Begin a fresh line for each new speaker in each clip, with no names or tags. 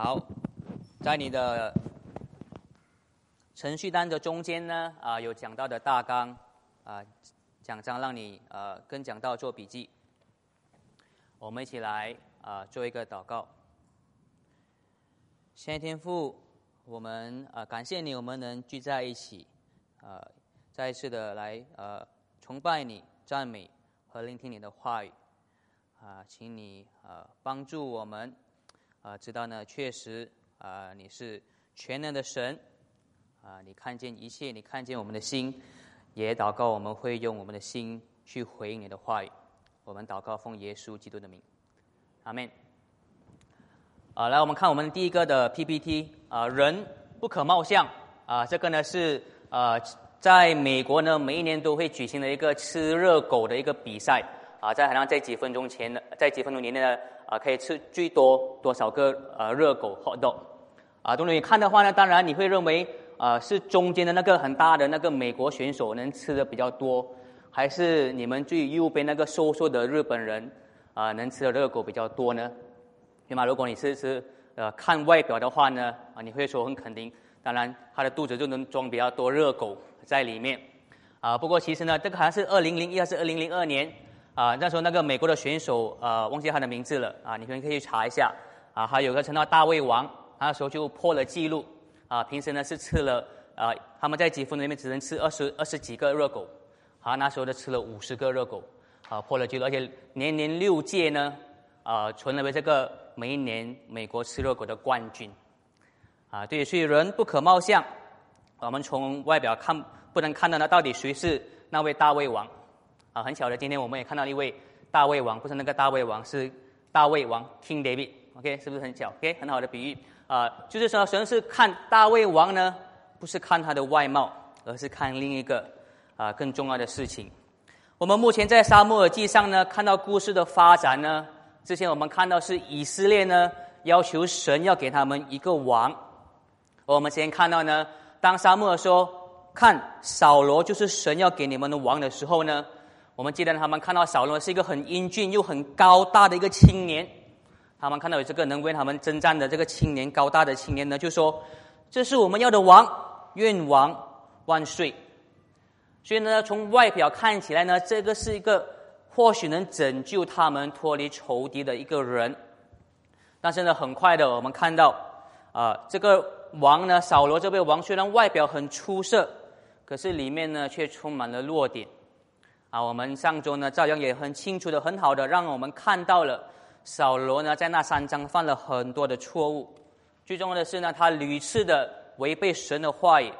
好，在你的程序单的中间呢，啊，有讲到的大纲，啊，讲章让你呃跟讲到做笔记。我们一起来啊做一个祷告。先天父，我们啊感谢你，我们能聚在一起，啊，再一次的来呃崇拜你、赞美和聆听你的话语，啊，请你啊帮助我们。啊，知道呢，确实啊，你是全能的神，啊，你看见一切，你看见我们的心，也祷告我们会用我们的心去回应你的话语。我们祷告奉耶稣基督的名，阿门。啊，来，我们看我们第一个的 PPT 啊，人不可貌相啊，这个呢是啊，在美国呢每一年都会举行的一个吃热狗的一个比赛啊，在好像在几分钟前的，在几分钟以内呢。啊，可以吃最多多少个呃热狗 hot dog？啊，东你看的话呢，当然你会认为啊是中间的那个很大的那个美国选手能吃的比较多，还是你们最右边那个瘦瘦的日本人啊能吃的热狗比较多呢？对吗？如果你是是呃看外表的话呢，啊你会说很肯定，当然他的肚子就能装比较多热狗在里面。啊，不过其实呢，这个好像是二零零一还是二零零二年。啊，那时候那个美国的选手，呃，忘记他的名字了啊，你们可以去查一下啊。还有个称到大胃王，那时候就破了记录啊。平时呢是吃了啊，他们在几分钟里面只能吃二十二十几个热狗，啊，那时候呢吃了五十个热狗，啊，破了记录，而且年年六届呢，啊，成为这个每一年美国吃热狗的冠军，啊，对，所以人不可貌相，我们从外表看不能看到呢，到底谁是那位大胃王。很巧的，今天我们也看到一位大胃王，不是那个大胃王，是大胃王 King David。OK，是不是很巧？OK，很好的比喻啊，就是说，神是看大胃王呢，不是看他的外貌，而是看另一个啊更重要的事情。我们目前在沙漠耳记上呢，看到故事的发展呢，之前我们看到是以色列呢要求神要给他们一个王，我们先看到呢，当沙漠说看扫罗就是神要给你们的王的时候呢。我们记得他们看到扫罗是一个很英俊又很高大的一个青年，他们看到有这个能为他们征战的这个青年高大的青年呢，就说：“这是我们要的王，愿王万岁。”所以呢，从外表看起来呢，这个是一个或许能拯救他们脱离仇敌的一个人。但是呢，很快的我们看到啊，这个王呢，扫罗这位王虽然外表很出色，可是里面呢却充满了弱点。啊，我们上周呢，照样也很清楚的、很好的，让我们看到了扫罗呢，在那三章犯了很多的错误。最重要的是呢，他屡次的违背神的话语，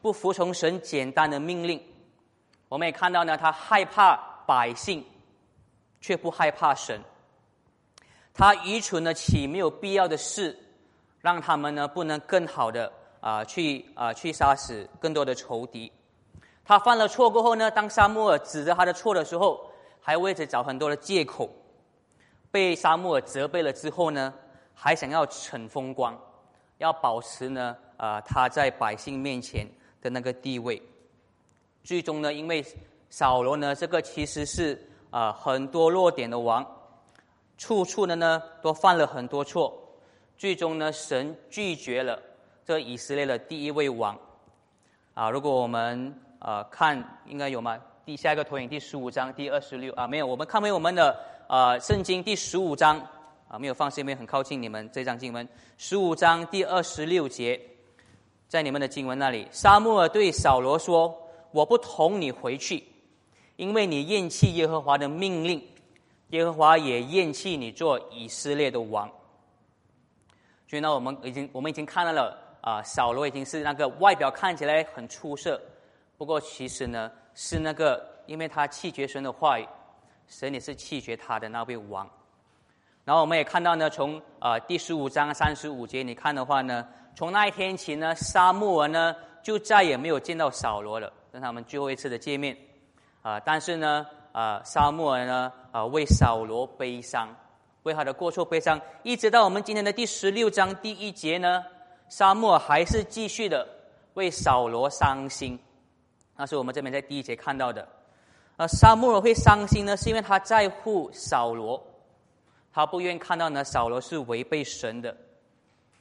不服从神简单的命令。我们也看到呢，他害怕百姓，却不害怕神。他愚蠢的起没有必要的事，让他们呢不能更好的啊去啊去杀死更多的仇敌。他犯了错过后呢，当沙漠尔指着他的错的时候，还为此找很多的借口。被沙漠尔责备了之后呢，还想要逞风光，要保持呢啊他在百姓面前的那个地位。最终呢，因为扫罗呢这个其实是啊很多弱点的王，处处的呢都犯了很多错。最终呢，神拒绝了这以色列的第一位王。啊，如果我们啊，看应该有吗？第下一个投影，第十五章第二十六啊，没有。我们看回我们的啊圣经第十五章啊，没有放，是因为很靠近你们这张经文。十五章第二十六节，在你们的经文那里，沙漠尔对扫罗说：“我不同你回去，因为你厌弃耶和华的命令，耶和华也厌弃你做以色列的王。”所以呢，我们已经我们已经看到了啊，扫罗已经是那个外表看起来很出色。不过其实呢，是那个，因为他弃绝神的话语，神也是弃绝他的那位王。然后我们也看到呢，从啊第十五章三十五节，你看的话呢，从那一天起呢，沙漠尔呢就再也没有见到扫罗了，跟他们最后一次的见面。啊，但是呢，啊沙漠尔呢啊为扫罗悲伤，为他的过错悲伤，一直到我们今天的第十六章第一节呢，沙漠还是继续的为扫罗伤心。那是我们这边在第一节看到的，呃，沙漠尔会伤心呢，是因为他在乎扫罗，他不愿意看到呢扫罗是违背神的。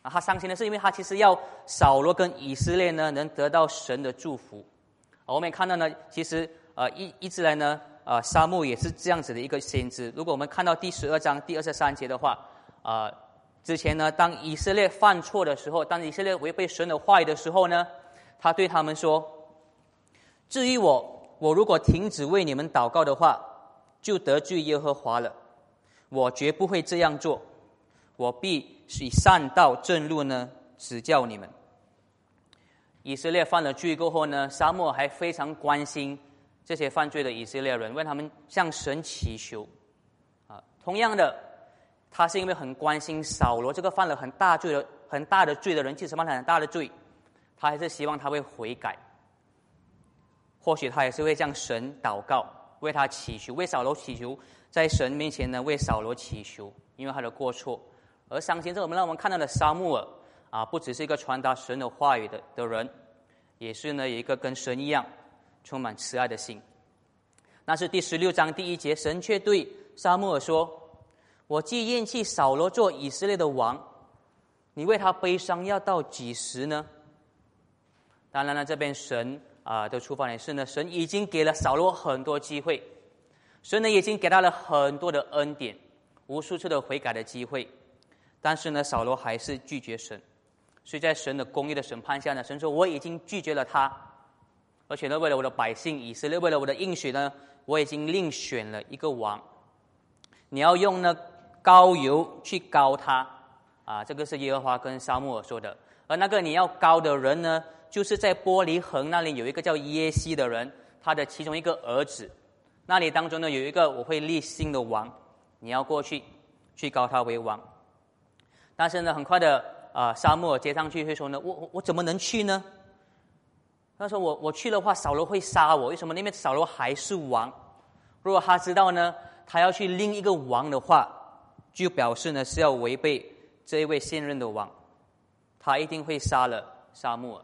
啊，他伤心的是因为他其实要扫罗跟以色列呢能得到神的祝福。我们也看到呢，其实呃一一直来呢，呃沙漠也是这样子的一个先知。如果我们看到第十二章第二十三节的话，啊，之前呢，当以色列犯错的时候，当以色列违背神的话语的时候呢，他对他们说：“至于我，我如果停止为你们祷告的话，就得罪耶和华了。我绝不会这样做。”我必以善道正路呢指教你们。以色列犯了罪过后呢，沙漠还非常关心这些犯罪的以色列人，为他们向神祈求。啊，同样的，他是因为很关心扫罗这个犯了很大罪的、很大的罪的人，即使犯了很大的罪，他还是希望他会悔改。或许他也是会向神祷告，为他祈求，为扫罗祈求，在神面前呢为扫罗祈求，因为他的过错。而相信这我们让我们看到的沙漠尔啊，不只是一个传达神的话语的的人，也是呢有一个跟神一样充满慈爱的心。那是第十六章第一节，神却对沙漠尔说：“我既厌弃扫罗做以色列的王，你为他悲伤要到几时呢？”当然了，这边神啊的出发点是呢，神已经给了扫罗很多机会，神呢已经给他了很多的恩典，无数次的悔改的机会。但是呢，扫罗还是拒绝神，所以在神的公义的审判下呢，神说我已经拒绝了他，而且呢，为了我的百姓以色列，为了我的应许呢，我已经另选了一个王。你要用呢高油去高他啊，这个是耶和华跟沙漠尔说的。而那个你要高的人呢，就是在玻璃横那里有一个叫耶西的人，他的其中一个儿子，那里当中呢有一个我会立新的王，你要过去去高他为王。但是呢，很快的啊，沙漠接上去会说呢，我我怎么能去呢？他说我我去的话，扫罗会杀我。为什么？因为扫罗还是王。如果他知道呢，他要去另一个王的话，就表示呢是要违背这一位现任的王，他一定会杀了沙漠。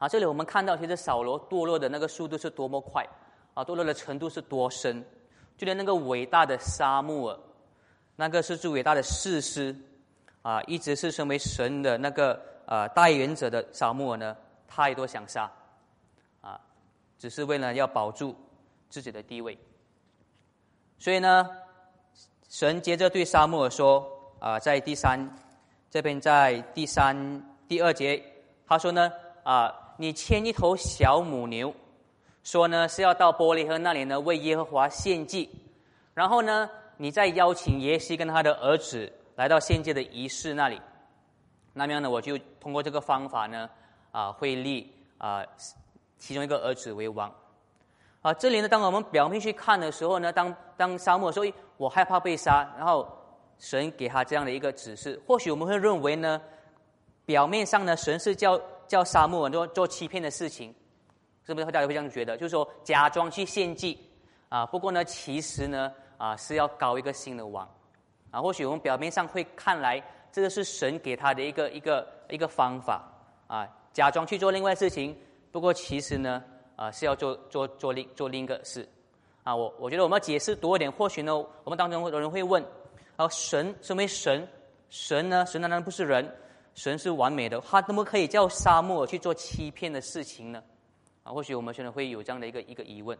啊，这里我们看到，其实扫罗堕落的那个速度是多么快，啊，堕落的程度是多深，就连那个伟大的沙漠，那个是最伟大的士师。啊，一直是身为神的那个呃代言者的沙漠呢，他也都想杀，啊，只是为了要保住自己的地位。所以呢，神接着对沙漠说：啊，在第三这边，在第三第二节，他说呢：啊，你牵一头小母牛，说呢是要到伯利恒那里呢为耶和华献祭，然后呢，你再邀请耶西跟他的儿子。来到献祭的仪式那里，那么样呢，我就通过这个方法呢，啊，会立啊其中一个儿子为王。啊，这里呢，当我们表面去看的时候呢，当当沙漠说我害怕被杀，然后神给他这样的一个指示，或许我们会认为呢，表面上呢，神是叫叫沙漠做做欺骗的事情，是不是大家会这样觉得？就是说假装去献祭啊，不过呢，其实呢，啊是要搞一个新的王。啊，或许我们表面上会看来，这个是神给他的一个一个一个方法啊，假装去做另外事情。不过其实呢，啊是要做做做另做另一个事。啊，我我觉得我们要解释多一点。或许呢，我们当中有人会问：啊，神身为神，神呢，神难道不是人？神是完美的，他怎么可以叫沙漠去做欺骗的事情呢？啊，或许我们现在会有这样的一个一个疑问。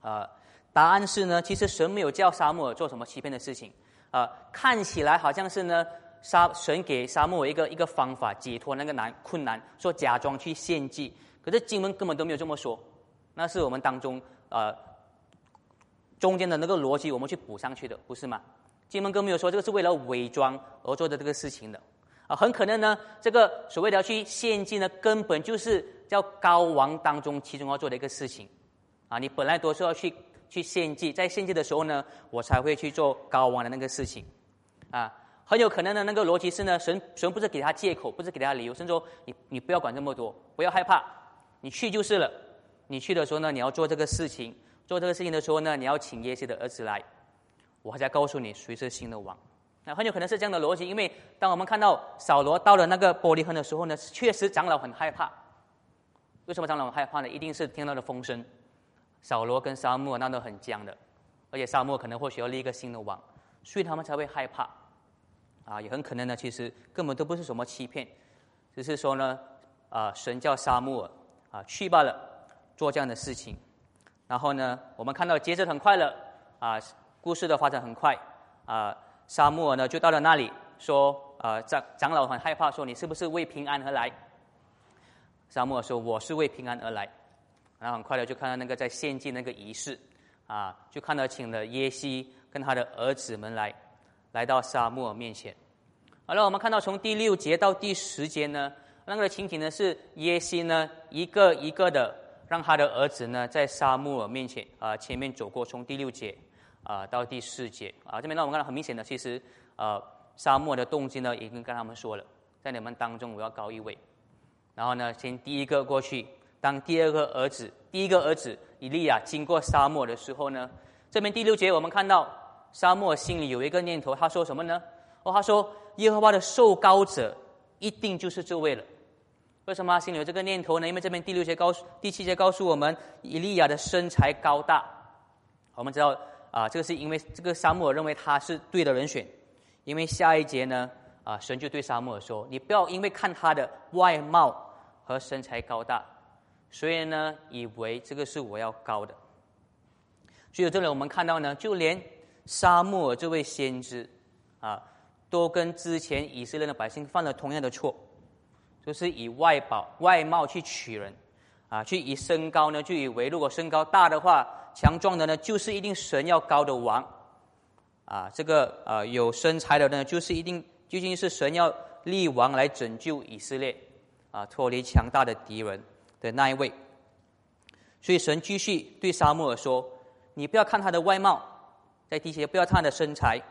啊，答案是呢，其实神没有叫沙漠做什么欺骗的事情。啊，看起来好像是呢，沙神给沙漠一个一个方法解脱那个难困难，说假装去献祭，可是经文根本都没有这么说，那是我们当中呃中间的那个逻辑我们去补上去的，不是吗？经文根本没有说这个是为了伪装而做的这个事情的，啊，很可能呢，这个所谓的要去献祭呢，根本就是叫高王当中其中要做的一个事情，啊，你本来都是要去。去献祭，在献祭的时候呢，我才会去做高王的那个事情，啊，很有可能的那个逻辑是呢，神神不是给他借口，不是给他理由，神说你你不要管这么多，不要害怕，你去就是了。你去的时候呢，你要做这个事情，做这个事情的时候呢，你要请耶西的儿子来，我还在告诉你谁是新的王。那很有可能是这样的逻辑，因为当我们看到扫罗到了那个玻璃坑的时候呢，确实长老很害怕。为什么长老很害怕呢？一定是听到了风声。扫罗跟沙漠那都很僵的，而且沙漠可能或许要立一个新的王，所以他们才会害怕。啊，也很可能呢，其实根本都不是什么欺骗，只是说呢，啊，神叫沙漠啊去罢了，做这样的事情。然后呢，我们看到接着很快了啊，故事的发展很快啊，沙漠尔呢就到了那里，说啊长长老很害怕，说你是不是为平安而来？沙漠说我是为平安而来。然后很快的就看到那个在献祭那个仪式啊，就看到请了耶西跟他的儿子们来。来到沙漠面前，好了，我们看到从第六节到第十节呢，那个情景呢是耶西呢一个一个的让他的儿子呢在沙漠面前啊前面走过，从第六节啊到第四节啊这边让我们看到很明显的，其实呃沙漠的动机呢已经跟他们说了，在你们当中我要高一位，然后呢先第一个过去，当第二个儿子第一个儿子以利亚经过沙漠的时候呢，这边第六节我们看到。沙漠心里有一个念头，他说什么呢？哦，他说耶和华的受高者一定就是这位了。为什么他心里有这个念头呢？因为这边第六节告诉、第七节告诉我们，以利亚的身材高大。我们知道啊，这个是因为这个沙漠认为他是对的人选。因为下一节呢，啊，神就对沙漠说：“你不要因为看他的外貌和身材高大，所以呢，以为这个是我要高的。”所以这里我们看到呢，就连。沙漠这位先知，啊，都跟之前以色列的百姓犯了同样的错，就是以外表外貌去取人，啊，去以身高呢，就以为如果身高大的话，强壮的呢，就是一定神要高的王，啊，这个呃有身材的呢，就是一定究竟是神要立王来拯救以色列，啊，脱离强大的敌人的那一位。所以神继续对沙漠说：“你不要看他的外貌。”在第七节不要看他的身材，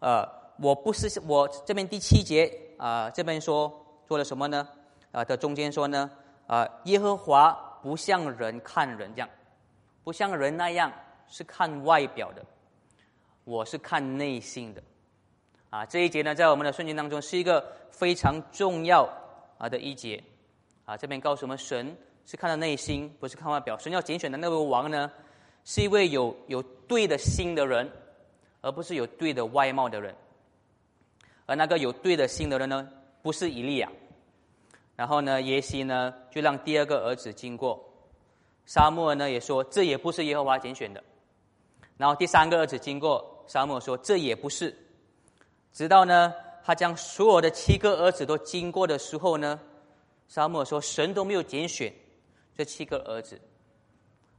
呃，我不是我这边第七节啊，这边说做了什么呢？啊的中间说呢，啊，耶和华不像人看人这样，不像人那样是看外表的，我是看内心的，啊，这一节呢，在我们的圣经当中是一个非常重要啊的一节，啊，这边告诉我们，神是看到内心，不是看外表，神要拣选的那位王呢。是一位有有对的心的人，而不是有对的外貌的人。而那个有对的心的人呢，不是以利亚。然后呢，耶西呢就让第二个儿子经过。沙漠呢也说这也不是耶和华拣选的。然后第三个儿子经过，沙漠说这也不是。直到呢他将所有的七个儿子都经过的时候呢，沙漠说神都没有拣选这七个儿子，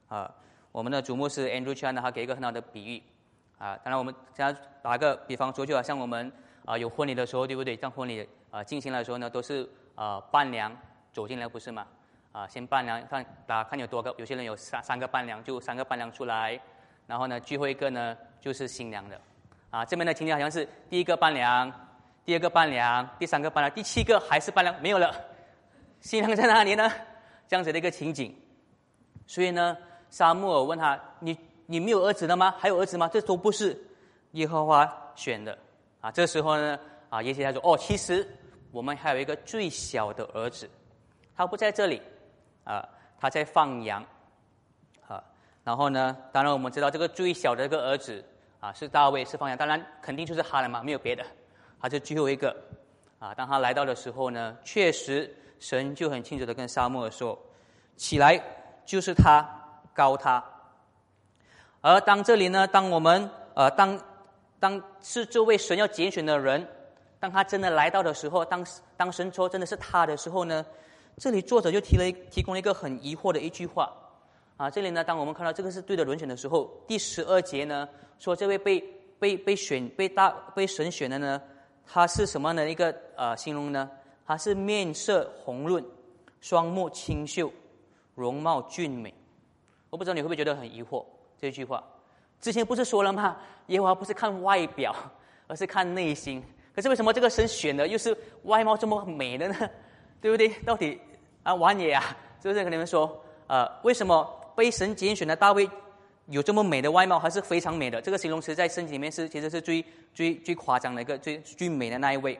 啊。我们的主牧师 Andrew Chan 呢，他给一个很好的比喻，啊，当然我们现在打个比方说，就好像我们啊有婚礼的时候，对不对？当婚礼啊进行的时候呢，都是啊伴娘走进来，不是吗？啊，先伴娘看，大家看有多个，有些人有三三个伴娘，就三个伴娘出来，然后呢，最后一个呢就是新娘的，啊，这边的情景好像是第一个伴娘，第二个伴娘，第三个伴娘，第七个还是伴娘没有了，新娘在哪里呢？这样子的一个情景，所以呢。沙漠尔问他：“你你没有儿子了吗？还有儿子吗？”这都不是耶和华选的啊！这时候呢，啊，耶西他说：“哦，其实我们还有一个最小的儿子，他不在这里啊，他在放羊啊。然后呢，当然我们知道这个最小的这个儿子啊是大卫，是放羊，当然肯定就是他了嘛，没有别的，他是最后一个啊。当他来到的时候呢，确实神就很清楚的跟沙漠说：起来，就是他。”高他，而当这里呢，当我们呃，当当是这位神要拣选的人，当他真的来到的时候，当当神说真的是他的时候呢，这里作者就提了提供了一个很疑惑的一句话啊，这里呢，当我们看到这个是对的轮选的时候，第十二节呢说这位被被被选被大被神选的呢，他是什么样的一个呃形容呢？他是面色红润，双目清秀，容貌俊美。我不知道你会不会觉得很疑惑这句话？之前不是说了吗？耶和华不是看外表，而是看内心。可是为什么这个神选的又是外貌这么美的呢？对不对？到底啊，王爷啊，是不是跟你们说？呃，为什么被神拣选的大卫有这么美的外貌，还是非常美的？这个形容词在圣经里面是其实是最最最夸张的一个最最美的那一位。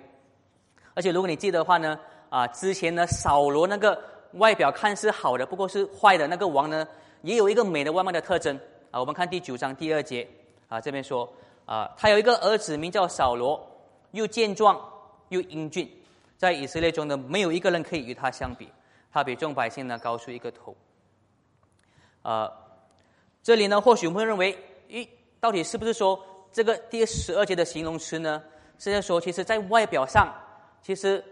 而且如果你记得的话呢，啊，之前呢，扫罗那个外表看似好的，不过是坏的那个王呢？也有一个美的外貌的特征啊，我们看第九章第二节啊，这边说啊，他有一个儿子名叫扫罗，又健壮又英俊，在以色列中呢，没有一个人可以与他相比。他比众百姓呢高出一个头。呃，这里呢，或许我们会认为，咦，到底是不是说这个第十二节的形容词呢？是在说，其实在外表上，其实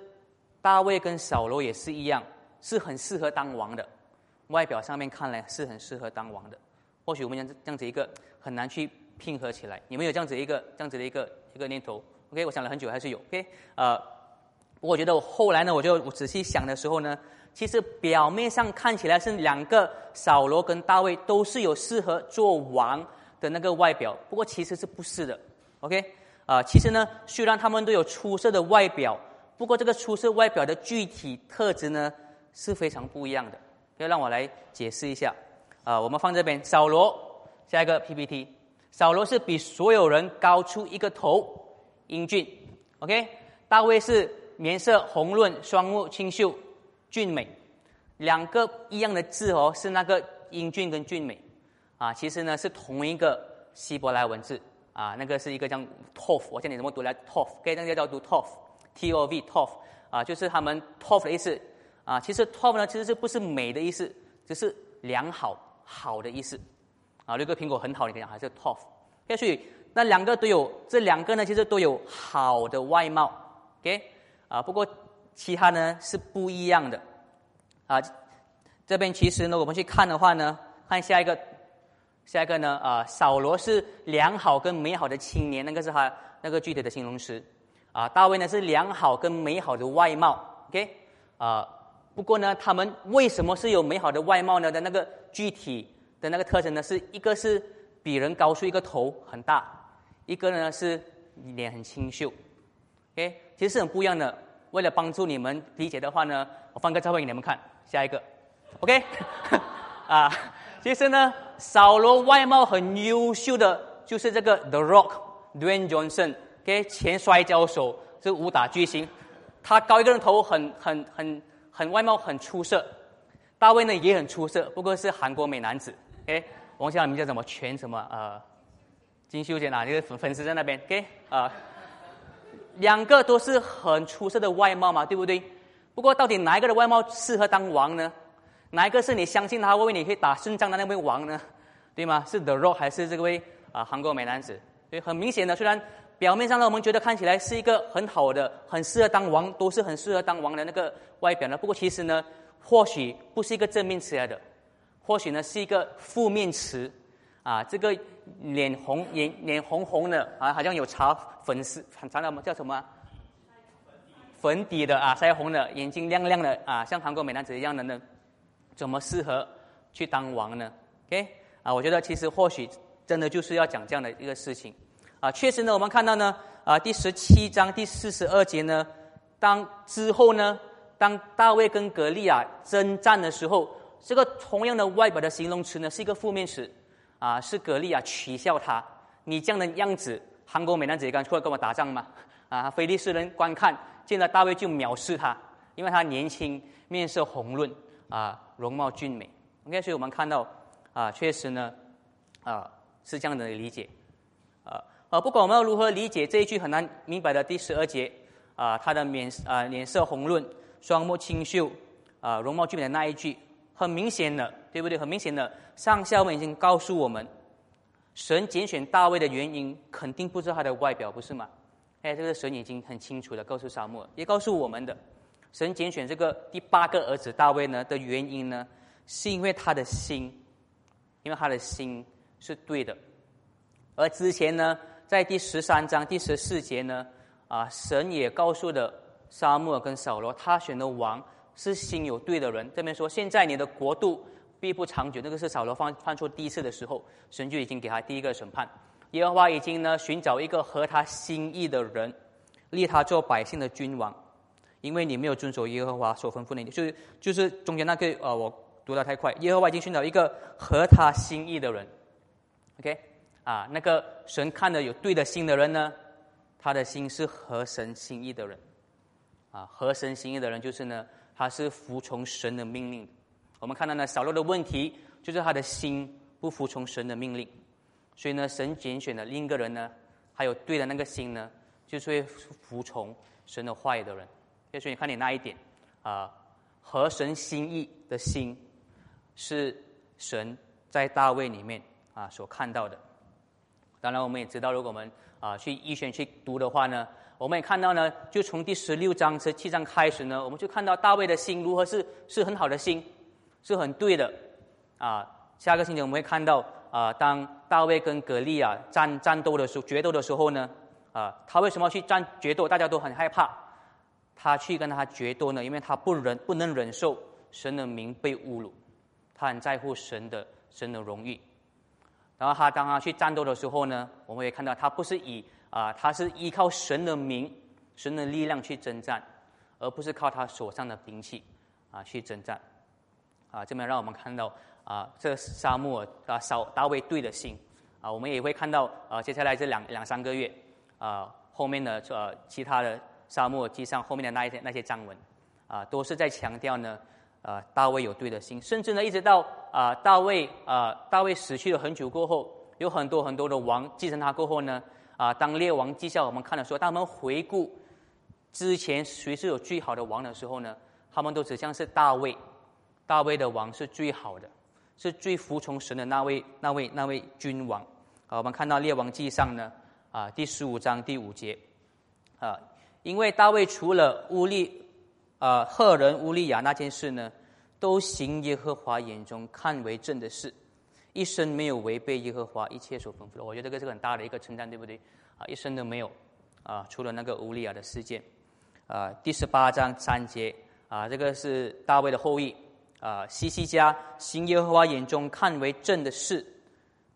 大卫跟扫罗也是一样，是很适合当王的。外表上面看来是很适合当王的。或许我们这这样子一个很难去拼合起来。有没有这样子一个这样子的一个一个念头？OK，我想了很久，还是有。OK，呃，我觉得我后来呢，我就我仔细想的时候呢，其实表面上看起来是两个扫罗跟大卫都是有适合做王的那个外表，不过其实是不是的。OK，啊，其实呢，虽然他们都有出色的外表，不过这个出色外表的具体特质呢是非常不一样的。要让我来解释一下。啊，我们放这边，扫罗，下一个 PPT，扫罗是比所有人高出一个头，英俊，OK，大卫是面色红润，双目清秀，俊美，两个一样的字哦，是那个英俊跟俊美，啊，其实呢是同一个希伯来文字，啊，那个是一个叫 Tov，我教你怎么读来？Tov，可以那个叫读 Tov，T O V Tov，啊，就是他们 Tov 的意思，啊，其实 Tov 呢其实是不是美的意思，只是良好。好的意思，啊，那个苹果很好，你讲还是 top，所以那两个都有，这两个呢其实都有好的外貌，OK，啊，不过其他呢是不一样的，啊，这边其实呢我们去看的话呢，看下一个，下一个呢啊，扫罗是良好跟美好的青年，那个是他那个具体的形容词，啊，大卫呢是良好跟美好的外貌，OK，啊。不过呢，他们为什么是有美好的外貌呢？的那个具体的那个特征呢，是一个是比人高出一个头很大，一个呢是脸很清秀。OK，其实是很不一样的。为了帮助你们理解的话呢，我放个照片给你们看。下一个，OK，啊，其实呢，扫罗外貌很优秀的就是这个 The Rock Dwayne Johnson，OK，前摔跤手，这武打巨星，他高一个人头很很很。很外貌很出色，大卫呢也很出色，不过是韩国美男子。哎，王小明叫什么？全什么？呃，金秀贤啊，就是粉粉丝在那边。OK，啊，两个都是很出色的外貌嘛，对不对？不过到底哪一个的外貌适合当王呢？哪一个是你相信他为你可以打胜仗的那位王呢？对吗？是 The Rock 还是这位啊韩国美男子？所以很明显的，虽然。表面上呢，我们觉得看起来是一个很好的、很适合当王，都是很适合当王的那个外表呢。不过其实呢，或许不是一个正面词来的，或许呢是一个负面词。啊，这个脸红、眼脸红红的啊，好像有擦粉丝，擦了吗？叫什么？粉底的啊，腮红的，眼睛亮亮的啊，像韩国美男子一样的呢，怎么适合去当王呢？OK，啊，我觉得其实或许真的就是要讲这样的一个事情。啊，确实呢，我们看到呢，啊，第十七章第四十二节呢，当之后呢，当大卫跟格利亚征战的时候，这个同样的外表的形容词呢，是一个负面词，啊，是格力啊取笑他，你这样的样子，韩国美男子也敢出来跟我打仗吗？啊，菲利士人观看见了大卫就藐视他，因为他年轻，面色红润，啊，容貌俊美。OK，所以我们看到，啊，确实呢，啊，是这样的理解，啊。啊，不管我们要如何理解这一句很难明白的第十二节，啊，他的面啊脸色红润，双目清秀，啊容貌俊美的那一句，很明显的，对不对？很明显的，上下文已经告诉我们，神拣选大卫的原因，肯定不是他的外表，不是吗？哎，这个神已经很清楚的告诉沙漠，也告诉我们的，神拣选这个第八个儿子大卫呢的原因呢，是因为他的心，因为他的心是对的，而之前呢。在第十三章第十四节呢，啊，神也告诉了沙漠跟扫罗，他选的王是心有对的人。这边说，现在你的国度必不长久。那个是扫罗犯犯错第一次的时候，神就已经给他第一个审判。耶和华已经呢寻找一个合他心意的人，立他做百姓的君王，因为你没有遵守耶和华所吩咐的，就是就是中间那个呃，我读的太快。耶和华已经寻找一个合他心意的人，OK。啊，那个神看的有对的心的人呢，他的心是合神心意的人，啊，合神心意的人就是呢，他是服从神的命令。我们看到呢，扫罗的问题就是他的心不服从神的命令，所以呢，神拣选的另一个人呢，还有对的那个心呢，就是会服从神的话语的人。所以你看你那一点啊，合神心意的心，是神在大卫里面啊所看到的。当然，我们也知道，如果我们啊去医学去读的话呢，我们也看到呢，就从第十六章、十七章开始呢，我们就看到大卫的心如何是是很好的心，是很对的啊。下个星期我们会看到啊，当大卫跟格利亚战战斗的时候、决斗的时候呢，啊，他为什么去战决斗？大家都很害怕。他去跟他决斗呢，因为他不忍不能忍受神的名被侮辱，他很在乎神的神的荣誉。然后他当他去战斗的时候呢，我们也看到他不是以啊，他是依靠神的名、神的力量去征战，而不是靠他手上的兵器啊去征战。啊，这边让我们看到啊，这沙漠啊，扫大卫对的心啊，我们也会看到啊，接下来这两两三个月啊，后面的呃其他的。沙漠记上后面的那一些那些章文，啊，都是在强调呢，啊，大卫有对的心，甚至呢，一直到啊，大卫啊，大卫死去了很久过后，有很多很多的王继承他过后呢，啊，当列王记下我们看的时候，当他们回顾之前谁是有最好的王的时候呢，他们都指向是大卫，大卫的王是最好的，是最服从神的那位那位那位君王。啊，我们看到列王记上呢，啊，第十五章第五节，啊。因为大卫除了乌利，啊，赫人乌利亚那件事呢，都行耶和华眼中看为正的事，一生没有违背耶和华一切所吩咐的。我觉得这个是很大的一个称赞，对不对？啊，一生都没有，啊，除了那个乌利亚的事件，啊，第十八章三节，啊，这个是大卫的后裔，啊，西西家行耶和华眼中看为正的事，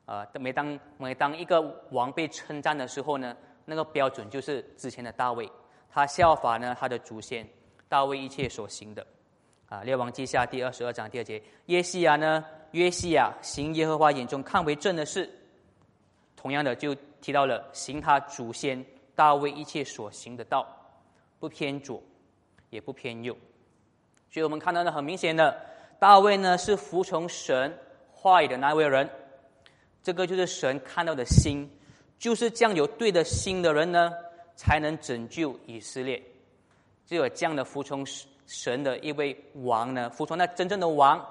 啊，每当每当一个王被称赞的时候呢，那个标准就是之前的大卫。他效法呢，他的祖先大卫一切所行的，啊，列王记下第二十二章第二节，耶西亚呢，约西亚行耶和华眼中看为正的事，同样的就提到了行他祖先大卫一切所行的道，不偏左，也不偏右，所以我们看到呢，很明显的，大卫呢是服从神话语的那位人，这个就是神看到的心，就是这样有对的心的人呢。才能拯救以色列，只有这样的服从神的一位王呢，服从那真正的王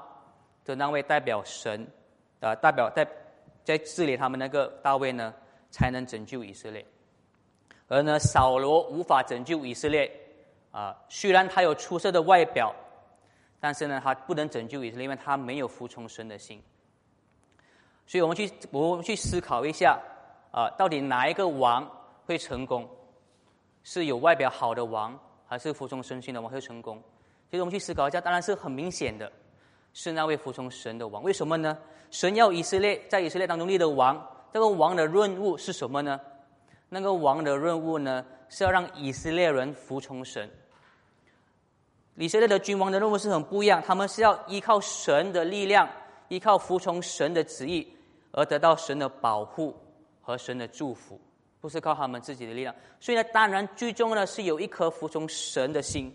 的那位代表神，啊，代表在在治理他们那个大卫呢，才能拯救以色列。而呢，扫罗无法拯救以色列，啊，虽然他有出色的外表，但是呢，他不能拯救以色列，因为他没有服从神的心。所以我们去我们去思考一下，啊，到底哪一个王会成功？是有外表好的王，还是服从神心的王会成功？其实我们去思考一下，当然是很明显的，是那位服从神的王。为什么呢？神要以色列在以色列当中立的王，这个王的任务是什么呢？那个王的任务呢，是要让以色列人服从神。以色列的君王的任务是很不一样，他们是要依靠神的力量，依靠服从神的旨意，而得到神的保护和神的祝福。不是靠他们自己的力量，所以呢，当然最重要的是有一颗服从神的心，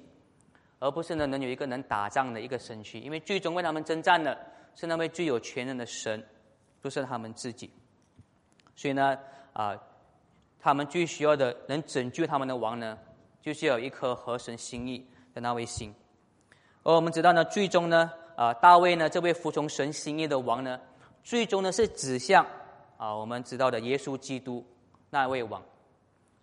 而不是呢能有一个能打仗的一个身躯。因为最终为他们征战的是那位最有权能的神，不是他们自己。所以呢，啊，他们最需要的能拯救他们的王呢，就是有一颗合神心意的那位心。而我们知道呢，最终呢，啊，大卫呢这位服从神心意的王呢，最终呢是指向啊我们知道的耶稣基督。那位王，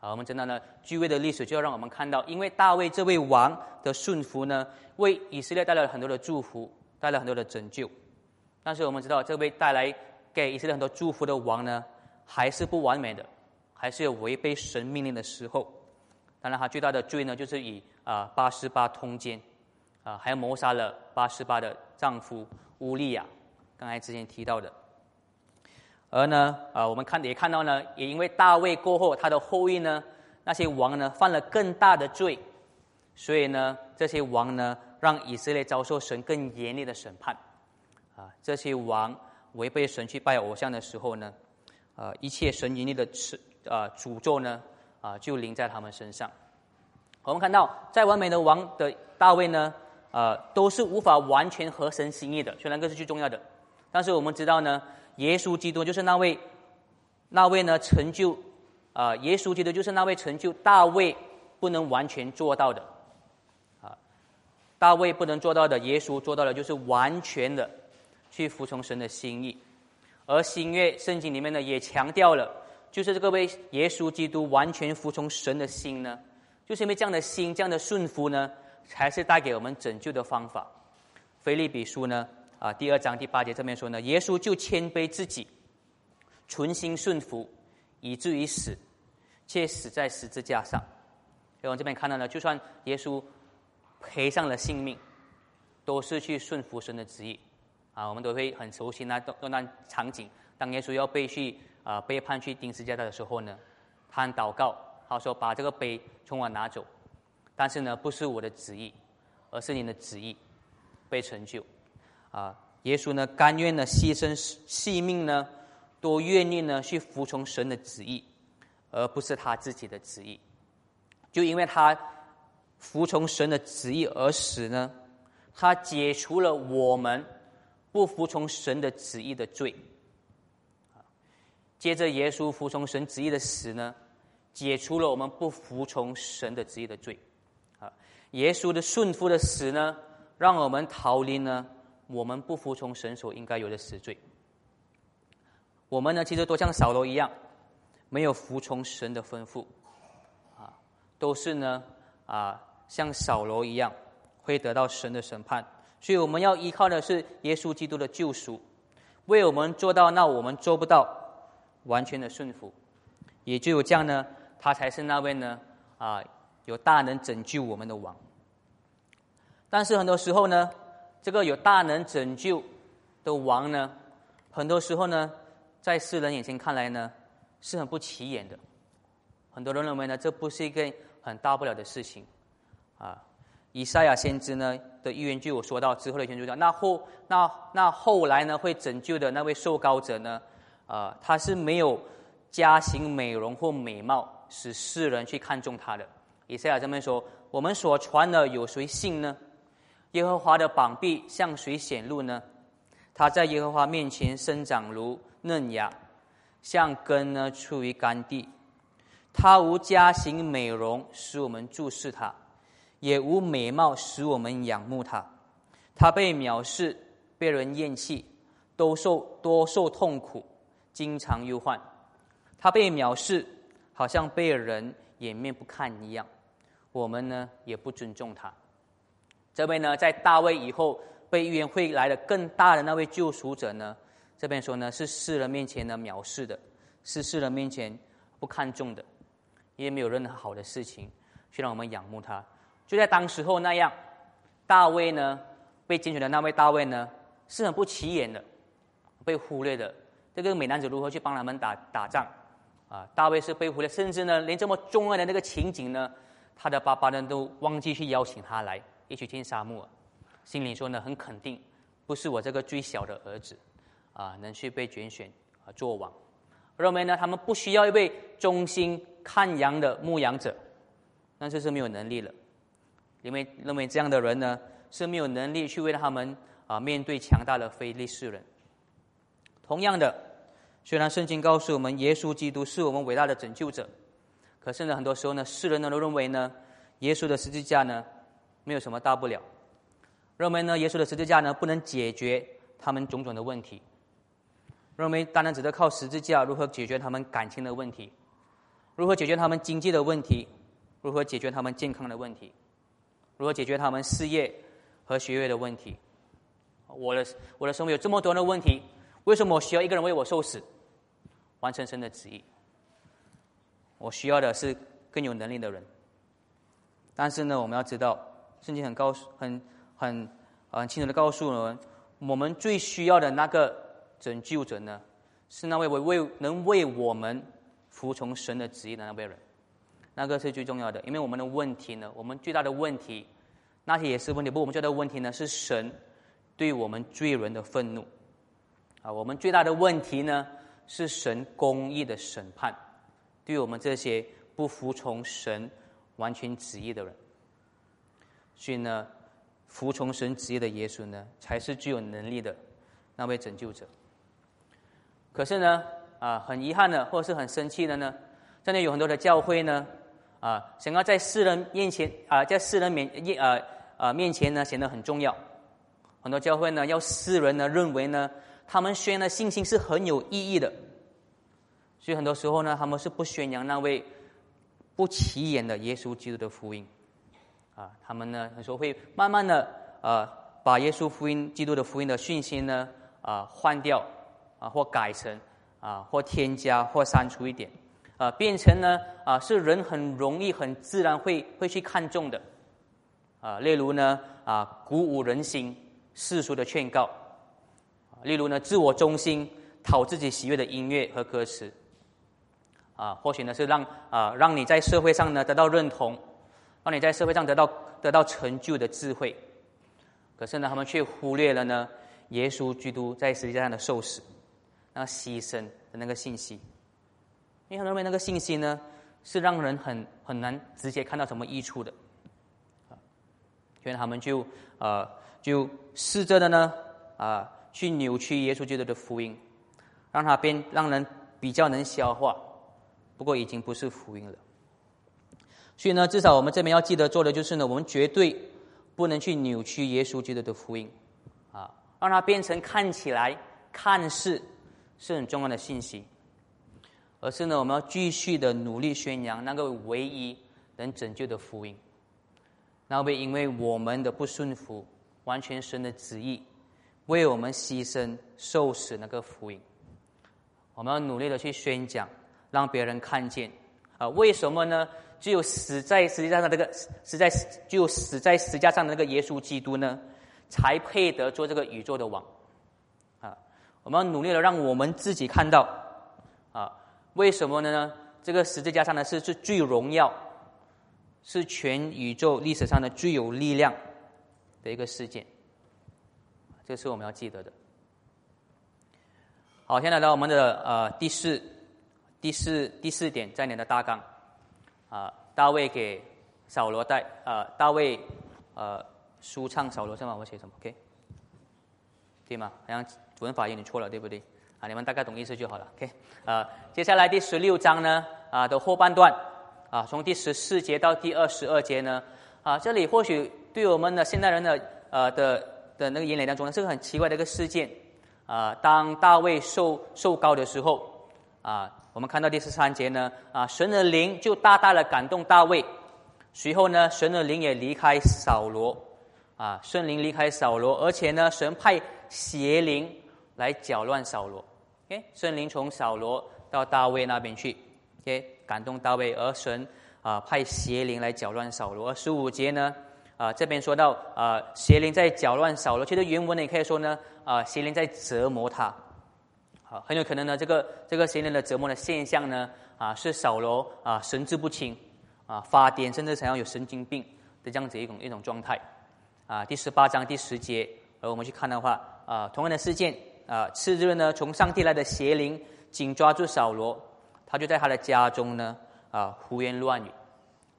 好，我们知道呢，居位的历史就要让我们看到，因为大卫这位王的顺服呢，为以色列带来了很多的祝福，带来很多的拯救。但是我们知道，这位带来给以色列很多祝福的王呢，还是不完美的，还是有违背神命令的时候。当然，他最大的罪呢，就是以啊八十八通奸，啊，还谋杀了八十八的丈夫乌利亚，刚才之前提到的。而呢，啊，我们看也看到呢，也因为大卫过后，他的后裔呢，那些王呢，犯了更大的罪，所以呢，这些王呢，让以色列遭受神更严厉的审判。啊，这些王违背神去拜偶像的时候呢，啊，一切神严厉的耻啊诅咒呢，啊，就临在他们身上。我们看到，再完美的王的大卫呢，啊，都是无法完全合神心意的，虽然这是最重要的，但是我们知道呢。耶稣基督就是那位，那位呢成就，啊，耶稣基督就是那位成就大卫不能完全做到的，啊，大卫不能做到的，耶稣做到了，就是完全的去服从神的心意。而新约圣经里面呢，也强调了，就是这个为耶稣基督完全服从神的心呢，就是因为这样的心，这样的顺服呢，才是带给我们拯救的方法。腓利比书呢，啊，第二章第八节这边说呢，耶稣就谦卑自己，存心顺服，以至于死。却死在十字架上。所以我们这边看到呢，就算耶稣赔上了性命，都是去顺服神的旨意。啊，我们都会很熟悉那段那段场景。当耶稣要被去啊背叛去钉十字架的时候呢，他祷告，他说：“把这个杯从我拿走，但是呢，不是我的旨意，而是你的旨意被成就。”啊，耶稣呢，甘愿呢牺牲性命呢，都愿意呢去服从神的旨意。而不是他自己的旨意，就因为他服从神的旨意而死呢，他解除了我们不服从神的旨意的罪。接着耶稣服从神旨意的死呢，解除了我们不服从神的旨意的罪。啊，耶稣的顺服的死呢，让我们逃离呢我们不服从神所应该有的死罪。我们呢，其实都像扫罗一样。没有服从神的吩咐，啊，都是呢啊，像扫罗一样，会得到神的审判。所以我们要依靠的是耶稣基督的救赎，为我们做到那我们做不到完全的顺服，也就有这样呢，他才是那位呢啊有大能拯救我们的王。但是很多时候呢，这个有大能拯救的王呢，很多时候呢，在世人眼前看来呢。是很不起眼的，很多人认为呢，这不是一个很大不了的事情，啊，以赛亚先知呢的预言就有说到之后的预言就讲，那后那那后来呢会拯救的那位受膏者呢，啊，他是没有加行美容或美貌使世人去看重他的。以赛亚这边说，我们所传的有谁信呢？耶和华的膀臂向谁显露呢？他在耶和华面前生长如嫩芽。像根呢，出于干地，他无家行美容，使我们注视他；也无美貌，使我们仰慕他。他被藐视，被人厌弃，都受多受痛苦，经常忧患。他被藐视，好像被人掩面不看一样。我们呢，也不尊重他。这位呢，在大卫以后被预言会来的更大的那位救赎者呢？这边说呢，是世人面前呢藐视的，是世人面前不看重的，也没有任何好的事情去让我们仰慕他。就在当时候那样，大卫呢被拣选的那位大卫呢是很不起眼的，被忽略的。这个美男子如何去帮他们打打仗啊？大卫是被忽略，甚至呢连这么重要的那个情景呢，他的爸爸呢都忘记去邀请他来一起进沙漠，心里说呢很肯定，不是我这个最小的儿子。啊，能去被拣选啊做王，认为呢，他们不需要一位忠心看羊的牧羊者，那这是没有能力了，因为认为这样的人呢是没有能力去为他们啊面对强大的非利士人。同样的，虽然圣经告诉我们耶稣基督是我们伟大的拯救者，可是呢，很多时候呢，世人呢都认为呢，耶稣的十字架呢没有什么大不了，认为呢，耶稣的十字架呢不能解决他们种种的问题。认为单单只是靠十字架如何解决他们感情的问题，如何解决他们经济的问题，如何解决他们健康的问题，如何解决他们事业和学业的问题？我的我的生活有这么多的问题，为什么我需要一个人为我受死，完成神的旨意？我需要的是更有能力的人。但是呢，我们要知道，圣经很告诉很很很清楚的告诉我们，我们最需要的那个。拯救者呢，是那位为为能为我们服从神的旨意的那位人，那个是最重要的。因为我们的问题呢，我们最大的问题，那些也是问题。不过，我们最大的问题呢，是神对我们罪人的愤怒。啊，我们最大的问题呢，是神公义的审判，对我们这些不服从神完全旨意的人。所以呢，服从神旨意的耶稣呢，才是具有能力的那位拯救者。可是呢，啊，很遗憾的，或者是很生气的呢，真的有很多的教会呢，啊，想要在世人面前啊，在世人面面呃呃面前呢显得很重要。很多教会呢，要世人呢认为呢，他们宣的信心是很有意义的。所以很多时候呢，他们是不宣扬那位不起眼的耶稣基督的福音。啊，他们呢，有时候会慢慢的呃，把耶稣福音、基督的福音的讯息呢，啊，换掉，啊，或改成，啊，或添加，或删除一点，啊，变成呢，啊，是人很容易、很自然会会去看重的，啊，例如呢，啊，鼓舞人心、世俗的劝告，例如呢，自我中心、讨自己喜悦的音乐和歌词，啊，或许呢是让啊，让你在社会上呢得到认同。让你在社会上得到得到成就的智慧，可是呢，他们却忽略了呢，耶稣基督在十字架上的受死，那牺牲的那个信息。因为他认为那个信息呢，是让人很很难直接看到什么益处的，所以他们就呃就试着的呢啊去扭曲耶稣基督的福音，让他变让人比较能消化，不过已经不是福音了。所以呢，至少我们这边要记得做的就是呢，我们绝对不能去扭曲耶稣基督的福音，啊，让它变成看起来看似是很重要的信息，而是呢，我们要继续的努力宣扬那个唯一能拯救的福音，那会因为我们的不顺服，完全神的旨意，为我们牺牲受死那个福音，我们要努力的去宣讲，让别人看见，啊，为什么呢？只有死在十字架上的这个死在只有死在十字架上的那个耶稣基督呢，才配得做这个宇宙的王。啊，我们要努力的让我们自己看到，啊，为什么呢？这个十字架上的是是最荣耀，是全宇宙历史上的最有力量的一个事件。这是我们要记得的。好，现在来到我们的呃第四第四第四点，在你的大纲。啊，大卫给扫罗带啊，大卫呃，舒畅扫罗是吗？我写什么？OK，对吗？好像文法有点错了，对不对？啊，你们大概懂意思就好了。OK，啊，接下来第十六章呢啊的后半段啊，从第十四节到第二十二节呢啊，这里或许对我们的现代人的呃的的那个眼里当中呢，是个很奇怪的一个事件啊。当大卫受受高的时候啊。我们看到第十三节呢，啊，神的灵就大大的感动大卫，随后呢，神的灵也离开扫罗，啊，圣灵离开扫罗，而且呢，神派邪灵来搅乱扫罗，OK，圣灵从扫罗到大卫那边去，OK，感动大卫，而神啊派邪灵来搅乱扫罗。十五节呢，啊，这边说到啊，邪灵在搅乱扫罗，其实原文呢也可以说呢，啊，邪灵在折磨他。啊，很有可能呢，这个这个邪灵的折磨的现象呢，啊，是扫罗啊神志不清，啊发癫，甚至想要有神经病的这样子一种一种状态。啊，第十八章第十节，而我们去看的话，啊，同样的事件，啊，次日呢，从上帝来的邪灵紧抓住扫罗，他就在他的家中呢，啊，胡言乱语。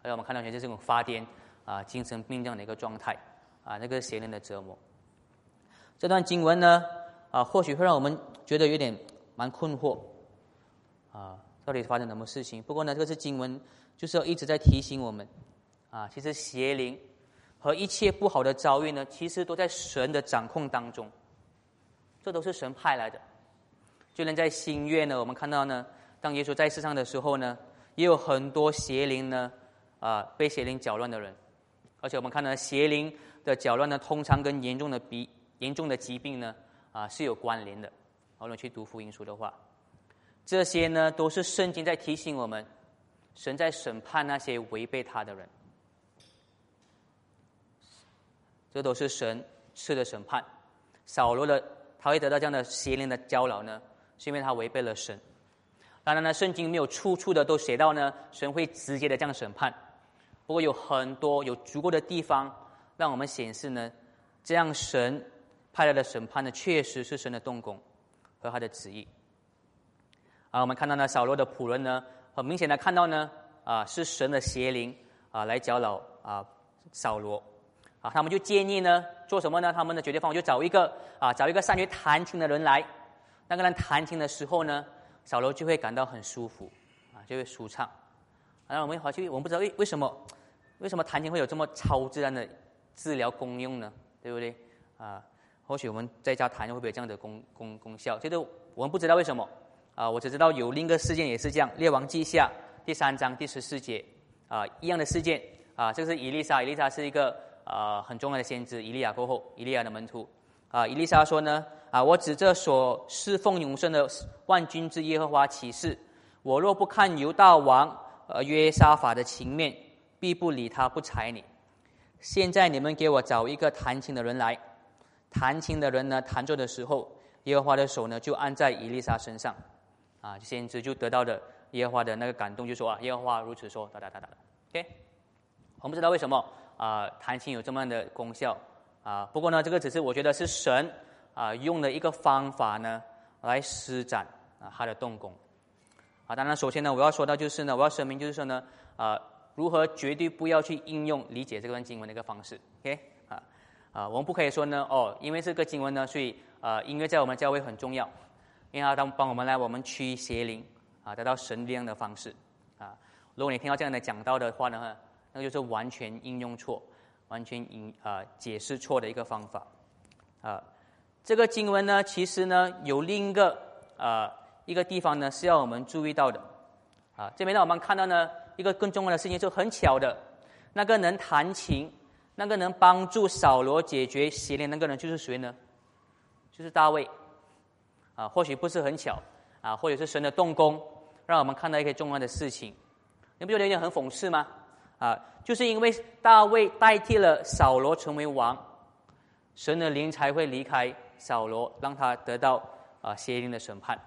而我们看到，就是这种发癫啊，精神病这样的一个状态，啊，那个邪灵的折磨。这段经文呢。啊，或许会让我们觉得有点蛮困惑，啊，到底发生什么事情？不过呢，这个是经文，就是要一直在提醒我们，啊，其实邪灵和一切不好的遭遇呢，其实都在神的掌控当中，这都是神派来的。就连在新月呢，我们看到呢，当耶稣在世上的时候呢，也有很多邪灵呢，啊，被邪灵搅乱的人，而且我们看到邪灵的搅乱呢，通常跟严重的比严重的疾病呢。啊，是有关联的。我们去读福音书的话，这些呢都是圣经在提醒我们，神在审判那些违背他的人。这都是神赐的审判。扫罗的他会得到这样的邪灵的搅扰呢，是因为他违背了神。当然呢，圣经没有处处的都写到呢，神会直接的这样审判。不过有很多有足够的地方，让我们显示呢，这样神。派来的审判呢，确实是神的动工和他的旨意。啊，我们看到呢，扫罗的仆人呢，很明显的看到呢，啊，是神的邪灵啊来搅扰啊扫罗。啊，他们就建议呢，做什么呢？他们的解决方法就找一个啊，找一个善于弹琴的人来。那个人弹琴的时候呢，扫罗就会感到很舒服，啊，就会舒畅。然后我们回去，我们不知道为为什么，为什么弹琴会有这么超自然的治疗功用呢？对不对？啊，或许我们在家弹会不会有这样的功功功效？这个我们不知道为什么。啊，我只知道有另一个事件也是这样，《列王记下》第三章第十四节，啊，一样的事件。啊，这个是伊丽莎，伊丽莎是一个啊很重要的先知，以利亚过后，以利亚的门徒。啊，伊丽莎说呢，啊，我指着所侍奉永生的万军之耶和华起誓，我若不看犹大王呃约沙法的情面，必不理他不睬你。现在你们给我找一个弹琴的人来，弹琴的人呢弹奏的时候，耶和华的手呢就按在伊丽莎身上。啊，先知就得到的耶和华的那个感动，就说啊，耶和华如此说，哒哒哒哒的，OK。我们知道为什么啊，弹琴有这么样的功效啊？不过呢，这个只是我觉得是神啊用的一个方法呢，来施展啊他的动工。啊，当然首先呢，我要说到就是呢，我要声明就是说呢，啊，如何绝对不要去应用理解这段经文的一个方式，OK？啊，我们不可以说呢，哦，因为这个经文呢，所以啊，音乐在我们教会很重要。因为他当帮我们来，我们驱邪灵啊，得到神力量的方式啊。如果你听到这样的讲道的话呢，那就是完全应用错，完全引啊解释错的一个方法啊。这个经文呢，其实呢有另一个啊一个地方呢是要我们注意到的啊。这边呢我们看到呢一个更重要的事情，就很巧的，那个能弹琴、那个能帮助扫罗解决邪灵那个人就是谁呢？就是大卫。啊，或许不是很巧，啊，或者是神的动工，让我们看到一些重要的事情。你不觉得有点很讽刺吗？啊，就是因为大卫代替了扫罗成为王，神的灵才会离开扫罗，让他得到啊邪灵的审判。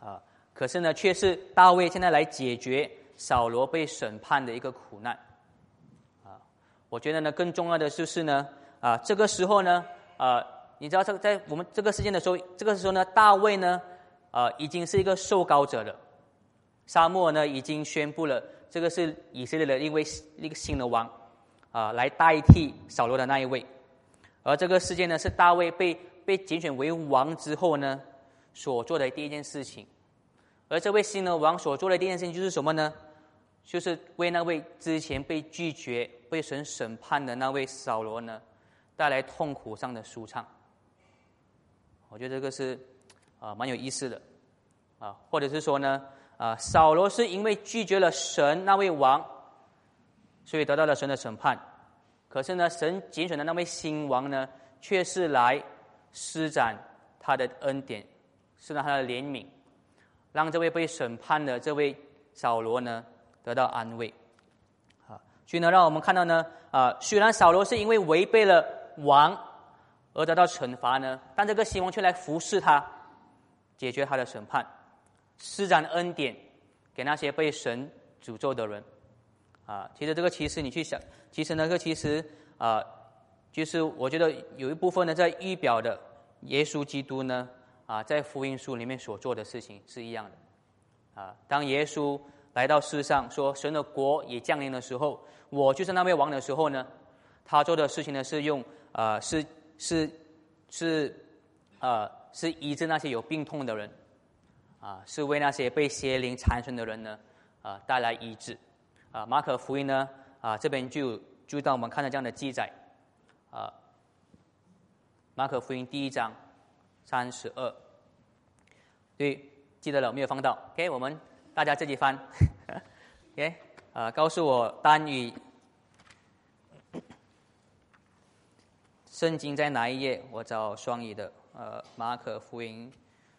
啊，可是呢，却是大卫现在来解决扫罗被审判的一个苦难。我觉得呢，更重要的就是呢，啊，这个时候呢，啊。你知道，这个在我们这个事件的时候，这个时候呢，大卫呢，啊，已经是一个受膏者了。沙漠呢，已经宣布了，这个是以色列的一位一个新的王，啊，来代替扫罗的那一位。而这个事件呢，是大卫被被拣选为王之后呢，所做的第一件事情。而这位新的王所做的第一件事情就是什么呢？就是为那位之前被拒绝、被神审判的那位扫罗呢，带来痛苦上的舒畅。我觉得这个是啊蛮有意思的啊，或者是说呢啊，扫罗是因为拒绝了神那位王，所以得到了神的审判。可是呢，神拣选的那位新王呢，却是来施展他的恩典，施展他的怜悯，让这位被审判的这位扫罗呢得到安慰。啊，所以呢，让我们看到呢啊，虽然扫罗是因为违背了王。而得到惩罚呢？但这个新王却来服侍他，解决他的审判，施展恩典给那些被神诅咒的人。啊，其实这个其实你去想，其实那个其实啊，就是我觉得有一部分呢，在预表的耶稣基督呢，啊，在福音书里面所做的事情是一样的。啊，当耶稣来到世上，说神的国也降临的时候，我就是那位王的时候呢，他做的事情呢是用啊是。是是呃是医治那些有病痛的人啊，是为那些被邪灵缠身的人呢啊带来医治啊。马可福音呢啊这边就就当我们看到这样的记载啊。马可福音第一章三十二，对，记得了没有放到？OK，我们大家自己翻。OK，啊，告诉我单语。圣经在哪一页？我找双语的。呃，马可福音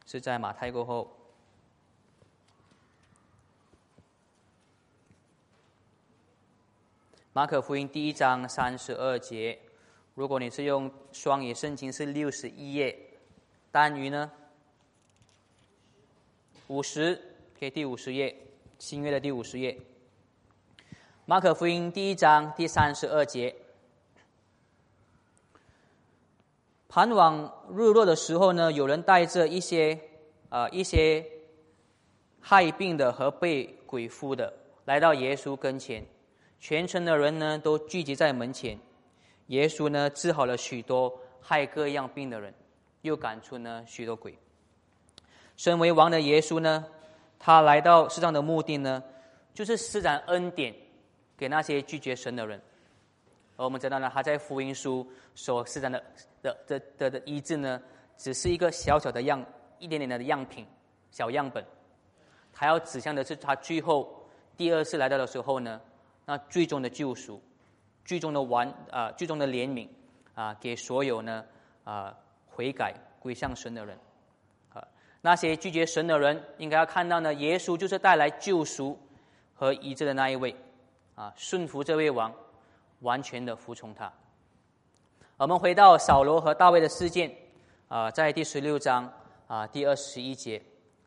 是在马太过后。马可福音第一章三十二节，如果你是用双语圣经，是六十一页。单语呢？五十，给第五十页，新约的第五十页。马可福音第一章第三十二节。傍晚日落的时候呢，有人带着一些啊一些害病的和被鬼附的来到耶稣跟前，全城的人呢都聚集在门前。耶稣呢治好了许多害各样病的人，又赶出呢许多鬼。身为王的耶稣呢，他来到世上的目的呢，就是施展恩典给那些拒绝神的人。而我们知道呢，他在福音书所施展的的的的的医治呢，只是一个小小的样，一点点的样品，小样本。他要指向的是他最后第二次来到的时候呢，那最终的救赎，最终的完啊，最终的怜悯啊，给所有呢啊悔改归向神的人。那些拒绝神的人，应该要看到呢，耶稣就是带来救赎和医治的那一位。啊，顺服这位王。完全的服从他。我们回到扫罗和大卫的事件，啊，在第十六章啊第二十一节，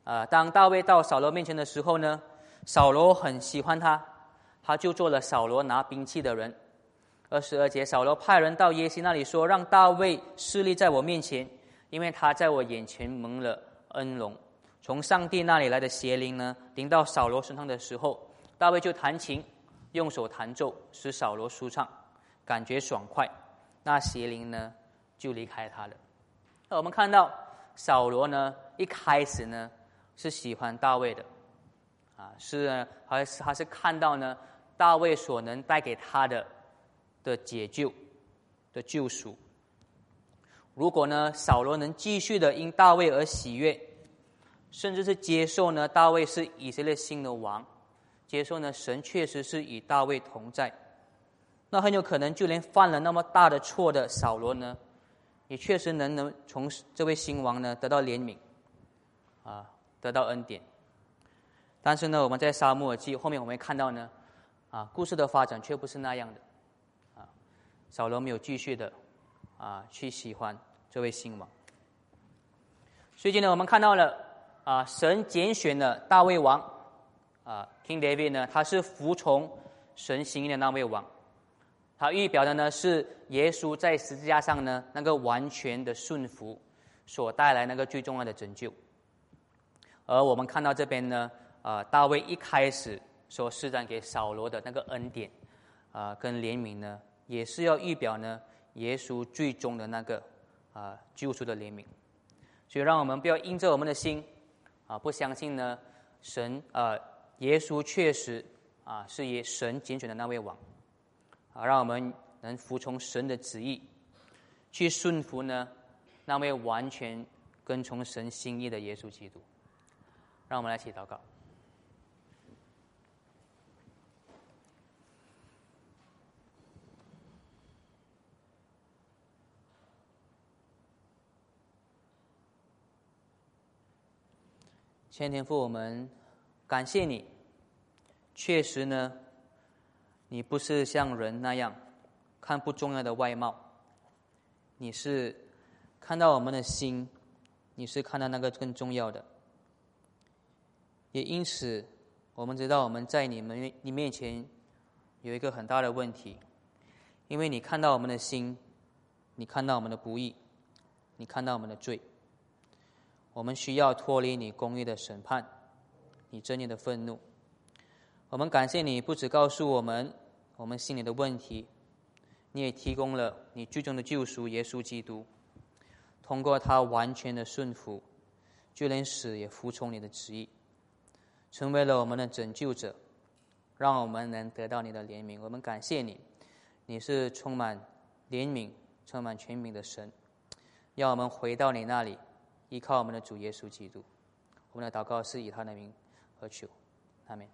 啊，当大卫到扫罗面前的时候呢，扫罗很喜欢他，他就做了扫罗拿兵器的人。二十二节，扫罗派人到耶西那里说，让大卫侍立在我面前，因为他在我眼前蒙了恩荣。从上帝那里来的邪灵呢，临到扫罗身上的时候，大卫就弹琴。用手弹奏，使扫罗舒畅，感觉爽快。那邪灵呢，就离开他了。那我们看到扫罗呢，一开始呢是喜欢大卫的，啊，是，还是还是看到呢大卫所能带给他的的解救的救赎。如果呢扫罗能继续的因大卫而喜悦，甚至是接受呢大卫是以色列新的王。接受呢，神确实是与大卫同在，那很有可能就连犯了那么大的错的扫罗呢，也确实能能从这位新王呢得到怜悯，啊，得到恩典。但是呢，我们在沙漠记后面我们会看到呢，啊，故事的发展却不是那样的，啊，扫罗没有继续的啊去喜欢这位新王。最近呢，我们看到了啊，神拣选了大卫王。啊，King David 呢，他是服从神心意的那位王，他预表的呢是耶稣在十字架上呢那个完全的顺服所带来那个最重要的拯救。而我们看到这边呢，啊，大卫一开始所施展给扫罗的那个恩典啊跟怜悯呢，也是要预表呢耶稣最终的那个啊救赎的怜悯。所以，让我们不要因着我们的心啊不相信呢神啊。耶稣确实啊，是以神拣选的那位王，啊，让我们能服从神的旨意，去顺服呢那位完全跟从神心意的耶稣基督。让我们来写祷告。前天父，我们。感谢你，确实呢，你不是像人那样看不重要的外貌，你是看到我们的心，你是看到那个更重要的。也因此，我们知道我们在你们你面前有一个很大的问题，因为你看到我们的心，你看到我们的不义，你看到我们的罪，我们需要脱离你公义的审判。你真理的愤怒，我们感谢你，不只告诉我们我们心里的问题，你也提供了你最终的救赎耶稣基督，通过他完全的顺服，就连死也服从你的旨意，成为了我们的拯救者，让我们能得到你的怜悯。我们感谢你，你是充满怜悯、充满权柄的神，让我们回到你那里，依靠我们的主耶稣基督。我们的祷告是以他的名。和求，阿门。